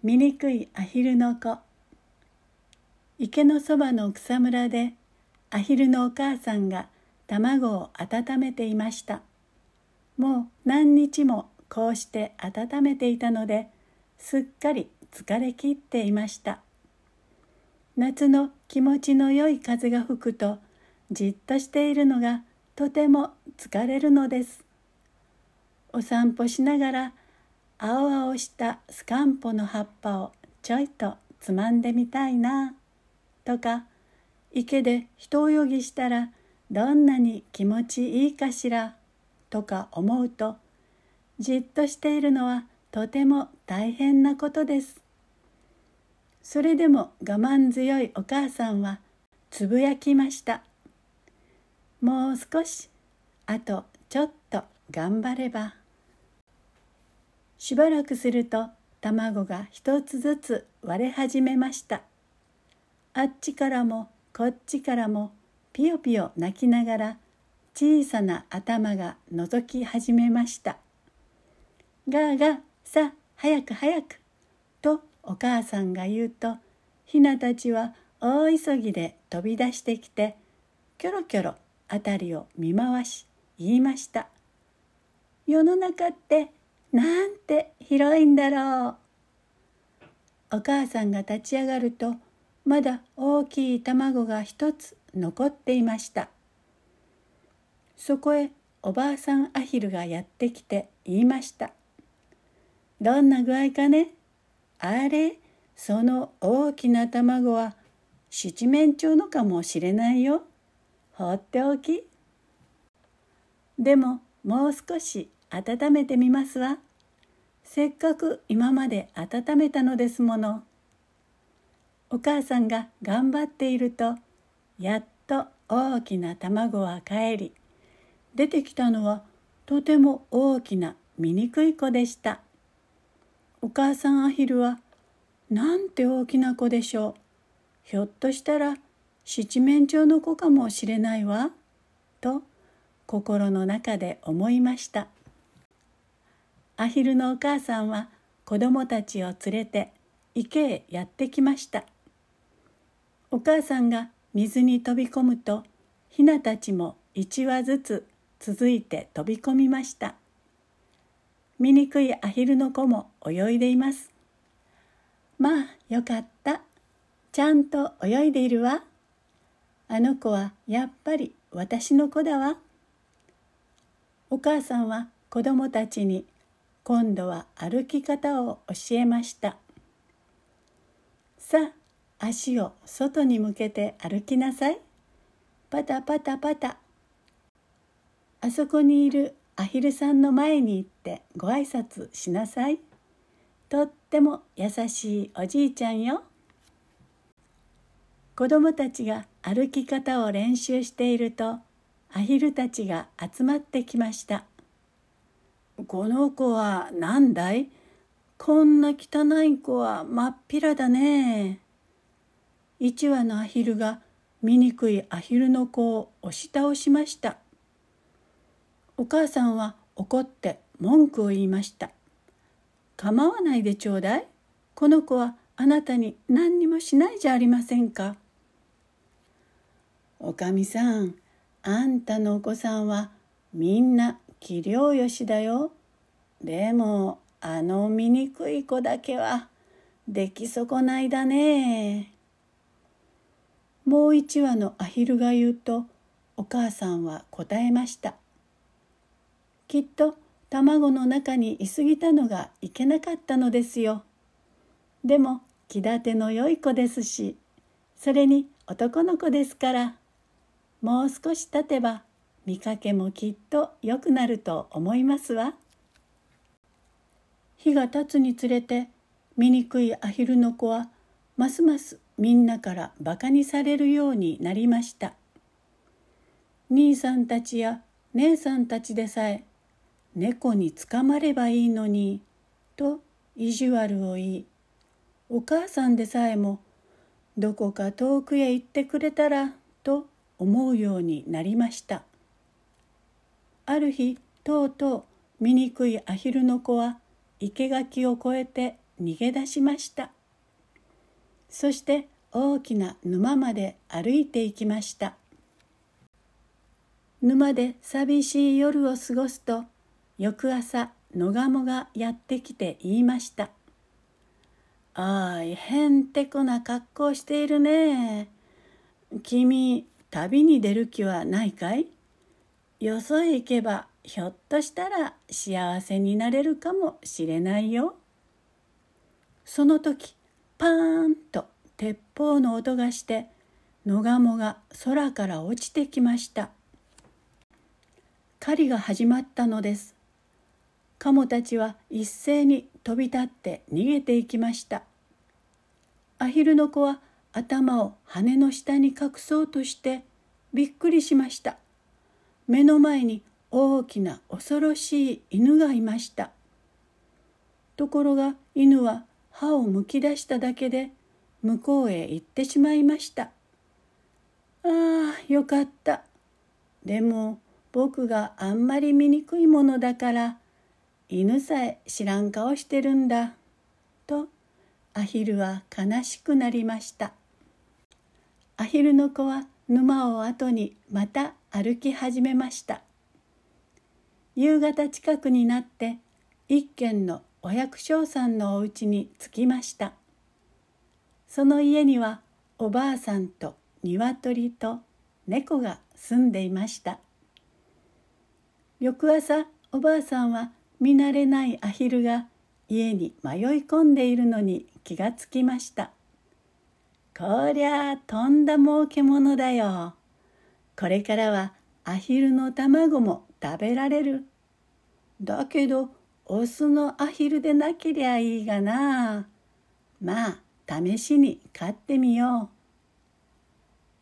醜いアヒルの子。池のそばの草むらでアヒルのお母さんが卵を温めていました。もう何日もこうして温めていたのですっかり疲れきっていました。夏の気持ちの良い風が吹くとじっとしているのがとても疲れるのです。お散歩しながら青々したスカンポの葉っぱをちょいとつまんでみたいなとか池で人泳ぎしたらどんなに気持ちいいかしらとか思うとじっとしているのはとても大変なことです。それでも我慢強いお母さんはつぶやきました。もう少しあとちょっと頑張れば。しばらくすると卵が一つずつ割れ始めました。あっちからもこっちからもピヨピヨ泣きながら小さな頭が覗き始めました。ガーガーさあ早く早くとお母さんが言うとひなたちは大急ぎで飛び出してきてキョロキョロ辺りを見回し言いました「世の中ってなんて広いんだろう。お母さんが立ち上がるとまだ大きい卵が一つ残っていました。そこへおばあさんアヒルがやってきて言いました。どんな具合かね？あれ？その大きな卵は七面鳥のかもしれないよ。放っておき。でももう少し温めてみますわ。せっかく今まで温めたのですもの。お母さんが頑張っているとやっと大きな卵は帰り出てきたのはとても大きな醜い子でした。お母さんアヒルはなんて大きな子でしょう。ひょっとしたら七面鳥の子かもしれないわ。と心の中で思いました。アヒルのお母さんは子供たちを連れて池へやってきました。お母さんが水に飛び込むとヒナたちも一羽ずつ続いて飛び込みました。醜いアヒルの子も泳いでいます。まあよかった。ちゃんと泳いでいるわ。あの子はやっぱり私の子だわ。お母さんは子供たちに今度は歩き方を教えました。さあ足を外に向けて歩きなさい。パタパタパタ。あそこにいるアヒルさんの前に行ってご挨拶しなさい。とっても優しいおじいちゃんよ。子供たちが歩き方を練習しているとアヒルたちが集まってきました。この子は何だい？こんな汚い子は真っ平だね。一羽のアヒルが醜いアヒルの子を押し倒しました。お母さんは怒って文句を言いました。構わないでちょうだい。この子はあなたに何にもしないじゃありませんか。おかみさん、あんたのお子さんはみんな器量よしだよ。でもあの醜い子だけは出来損ないだね。もう一羽のアヒルが言うとお母さんは答えました。きっと卵の中にいすぎたのがいけなかったのですよ。でも気立ての良い子ですしそれに男の子ですからもう少し経てば見かけもきっと良くなると思いますわ。日が経つにつれて醜いアヒルの子はますますみんなからバカにされるようになりました。兄さんたちや姉さんたちでさえ猫に捕まればいいのにと意地悪を言いお母さんでさえもどこか遠くへ行ってくれたらと思うようになりました。ある日とうとう醜いアヒルの子は生垣を越えて逃げ出しました。そして大きな沼まで歩いていきました。沼で寂しい夜を過ごすと翌朝野鴨がやってきて言いました「あいへんてこな格好しているね。君旅に出る気はないかい？よそへ行けばひょっとしたら幸せになれるかもしれないよ。その時パーンと鉄砲の音がして野鴨が空から落ちてきました。狩りが始まったのです。カモたちは一斉に飛び立って逃げていきました。アヒルの子は頭を羽の下に隠そうとしてびっくりしました目の前に大きな恐ろしい犬がいました。ところが犬は歯をむき出しただけで向こうへ行ってしまいました。ああよかった。でも僕があんまり醜いものだから犬さえ知らん顔してるんだ。とアヒルは悲しくなりました。アヒルの子は沼を後にまた歩き始めました。夕方近くになって一軒のお百姓さんのお家に着きました。その家にはおばあさんと鶏と猫が住んでいました。翌朝おばあさんは見慣れないアヒルが家に迷い込んでいるのに気がつきました。こりゃとんだ儲けものだよ。これからはアヒルの卵も食べられる。だけどオスのアヒルでなけりゃいいがな。まあ試しに飼ってみよう。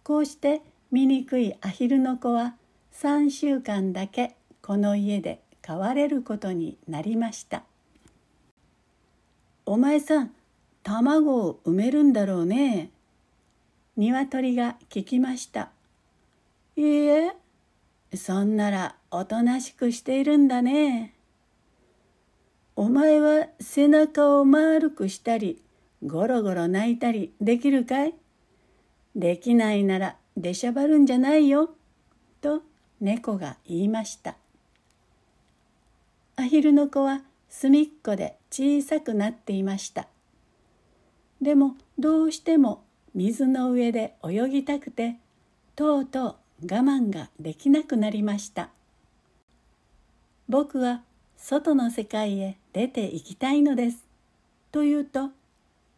こうして醜いアヒルの子は3週間だけこの家で飼われることになりました。お前さん卵を産めるんだろうね。鶏が聞きました。いいえ、そんならおとなしくしているんだね。お前は背中を丸くしたり、ゴロゴロ泣いたりできるかい？できないなら出しゃばるんじゃないよ。と猫が言いました。アヒルの子は隅っこで小さくなっていました。でもどうしても水の上で泳ぎたくてとうとう我慢ができなくなりました。僕は外の世界へ出て行きたいのです。と言うと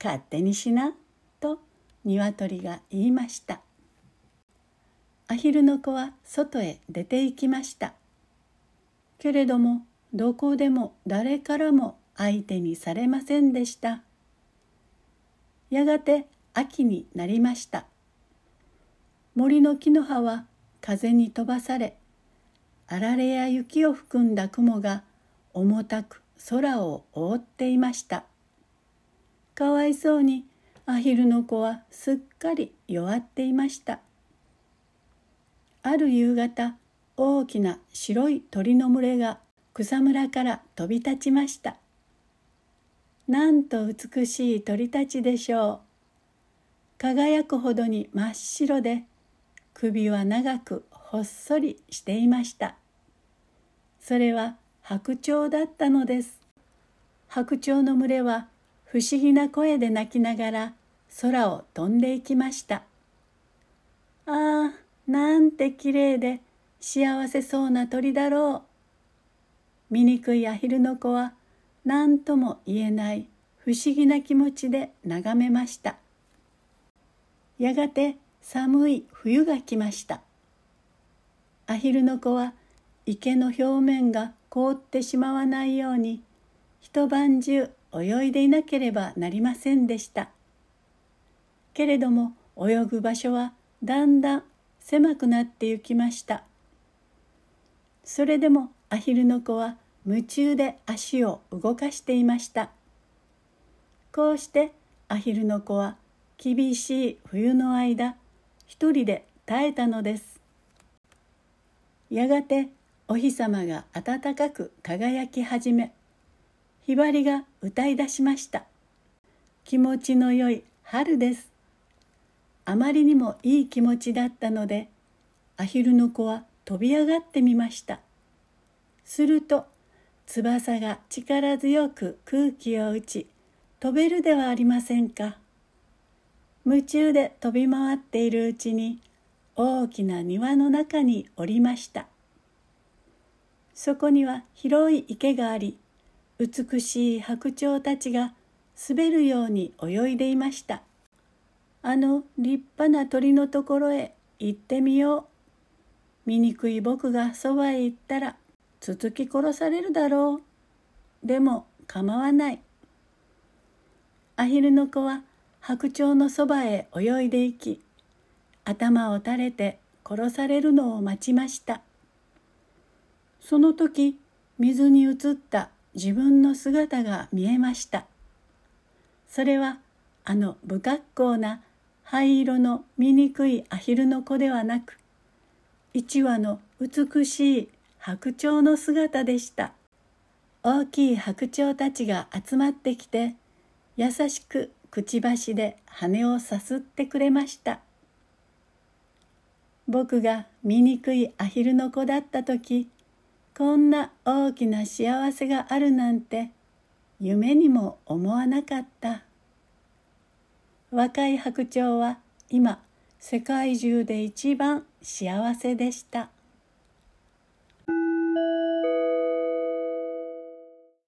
勝手にしなと鶏が言いました。アヒルの子は外へ出て行きました。けれどもどこでも誰からも相手にされませんでした。やがて秋になりました。森の木の葉は風に飛ばされあられや雪を含んだ雲が重たく空を覆っていました。かわいそうにアヒルの子はすっかり弱っていました。ある夕方大きな白い鳥の群れが草むらから飛び立ちました。なんと美しい鳥たちでしょう。輝くほどに真っ白で首は長くほっそりしていました。それは白鳥だったのです。白鳥の群れは不思議な声で鳴きながら空を飛んでいきました。ああなんてきれいで幸せそうな鳥だろう。醜いアヒルの子は何とも言えない不思議な気持ちで眺めました。やがて寒い冬が来ました。アヒルの子は池の表面が凍ってしまわないように一晩中泳いでいなければなりませんでした。けれども泳ぐ場所はだんだん狭くなってゆきました。それでもアヒルの子は夢中で足を動かしていました。こうしてアヒルの子は厳しい冬の間一人で耐えたのです。やがてお日様が暖かく輝き始めひばりが歌い出しました。気持ちの良い春です。あまりにもいい気持ちだったのでアヒルの子は飛び上がってみました。すると翼が力強く空気を打ち飛べるではありませんか。夢中で飛び回っているうちに大きな庭の中におりました。そこには広い池があり美しい白鳥たちが滑るように泳いでいました。あの立派な鳥のところへ行ってみよう。醜い僕がそばへ行ったらつつき殺されるだろう。でも構わない。アヒルの子は白鳥のそばへ泳いでいき頭を垂れて殺されるのを待ちました。その時水に映った自分の姿が見えました。それはあの不格好な灰色の醜いアヒルの子ではなく一羽の美しい白鳥の姿でした。大きい白鳥たちが集まってきて優しくくちばしで羽をさすってくれました。僕が醜いアヒルの子だった時こんな大きな幸せがあるなんて夢にも思わなかった。若い白鳥は今世界中で一番幸せでした。